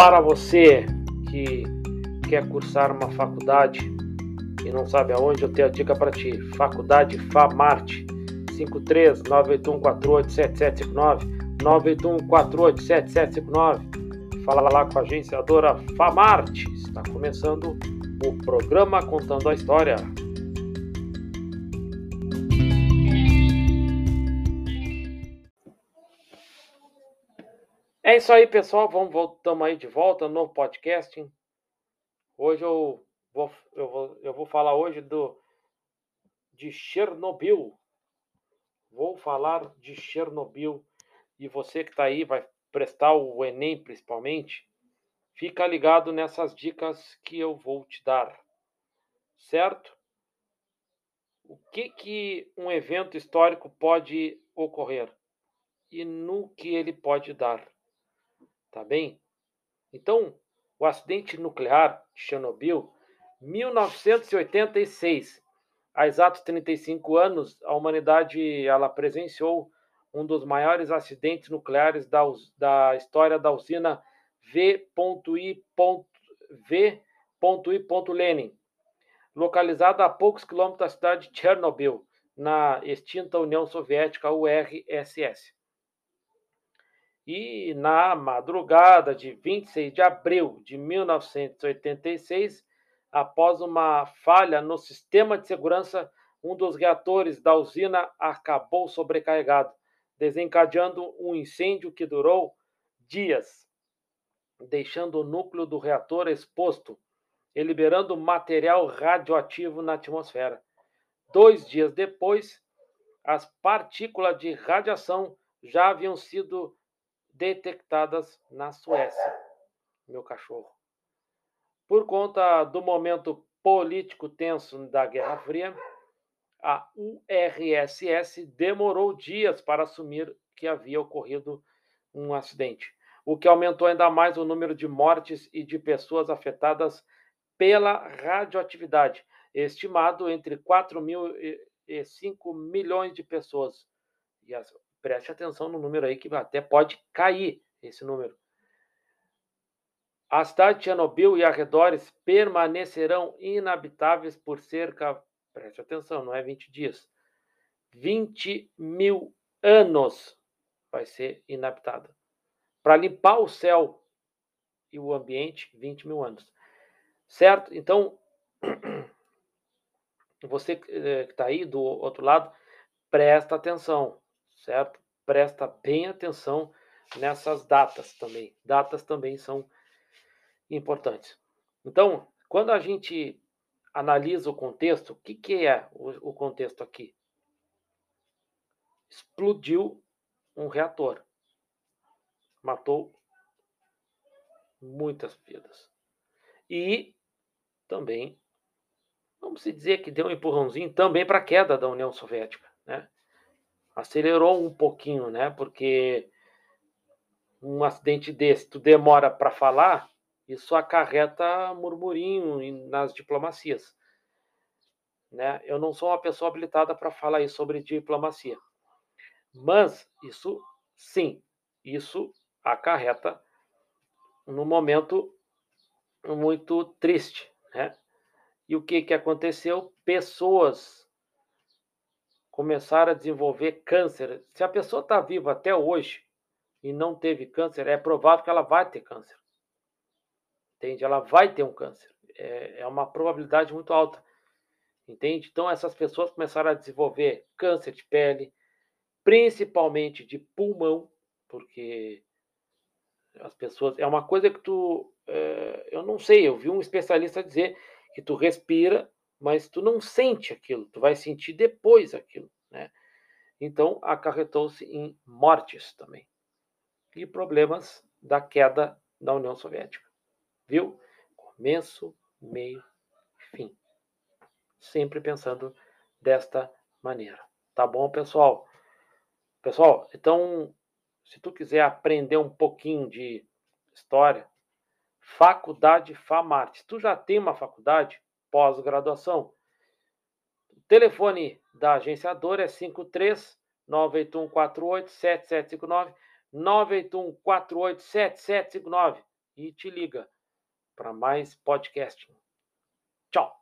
Para você que quer cursar uma faculdade e não sabe aonde, eu tenho a dica para ti. Faculdade FAMARTE 53 98148 7759 98148 7759. Fala lá com a agenciadora FAMARTE. Está começando o programa Contando a História. É isso aí, pessoal. Vamos voltamos aí de volta no podcasting. Hoje eu vou, eu vou, eu vou falar hoje do de Chernobyl. Vou falar de Chernobyl e você que está aí vai prestar o Enem principalmente, fica ligado nessas dicas que eu vou te dar, certo? O que que um evento histórico pode ocorrer e no que ele pode dar? Tá bem? Então, o acidente nuclear de Chernobyl, 1986. Há exatos 35 anos, a humanidade ela presenciou um dos maiores acidentes nucleares da, da história da usina V.I. Lenin, localizada a poucos quilômetros da cidade de Chernobyl, na extinta União Soviética URSS. E na madrugada de 26 de abril de 1986, após uma falha no sistema de segurança, um dos reatores da usina acabou sobrecarregado, desencadeando um incêndio que durou dias, deixando o núcleo do reator exposto e liberando material radioativo na atmosfera. Dois dias depois, as partículas de radiação já haviam sido detectadas na Suécia, meu cachorro. Por conta do momento político tenso da Guerra Fria, a URSS demorou dias para assumir que havia ocorrido um acidente, o que aumentou ainda mais o número de mortes e de pessoas afetadas pela radioatividade, estimado entre 4 mil e 5 milhões de pessoas. E as, preste atenção no número aí que até pode cair esse número. A cidade de Chernobyl e arredores permanecerão inabitáveis por cerca, preste atenção, não é 20 dias, 20 mil anos vai ser inabitada. Para limpar o céu e o ambiente, 20 mil anos. Certo? Então, você eh, que está aí do outro lado, presta atenção, certo? presta bem atenção nessas datas também. Datas também são importantes. Então, quando a gente analisa o contexto, o que, que é o, o contexto aqui? Explodiu um reator. Matou muitas vidas. E também, vamos dizer que deu um empurrãozinho também para a queda da União Soviética. Né? Acelerou um pouquinho, né? Porque um acidente desse, tu demora para falar, isso acarreta murmurinho nas diplomacias. Né? Eu não sou uma pessoa habilitada para falar sobre diplomacia. Mas isso, sim, isso acarreta num momento muito triste. Né? E o que, que aconteceu? Pessoas começar a desenvolver câncer. Se a pessoa está viva até hoje e não teve câncer, é provável que ela vai ter câncer. Entende? Ela vai ter um câncer. É, é uma probabilidade muito alta. Entende? Então, essas pessoas começaram a desenvolver câncer de pele, principalmente de pulmão, porque as pessoas. É uma coisa que tu. É, eu não sei, eu vi um especialista dizer que tu respira mas tu não sente aquilo, tu vai sentir depois aquilo, né? Então, acarretou-se em mortes também. E problemas da queda da União Soviética. Viu? Começo, meio, fim. Sempre pensando desta maneira. Tá bom, pessoal? Pessoal, então, se tu quiser aprender um pouquinho de história, Faculdade FAMARTE. Tu já tem uma faculdade? Pós-graduação. O telefone da agenciadora é 53 98148 7759 98148 7759 e te liga para mais podcasting. Tchau!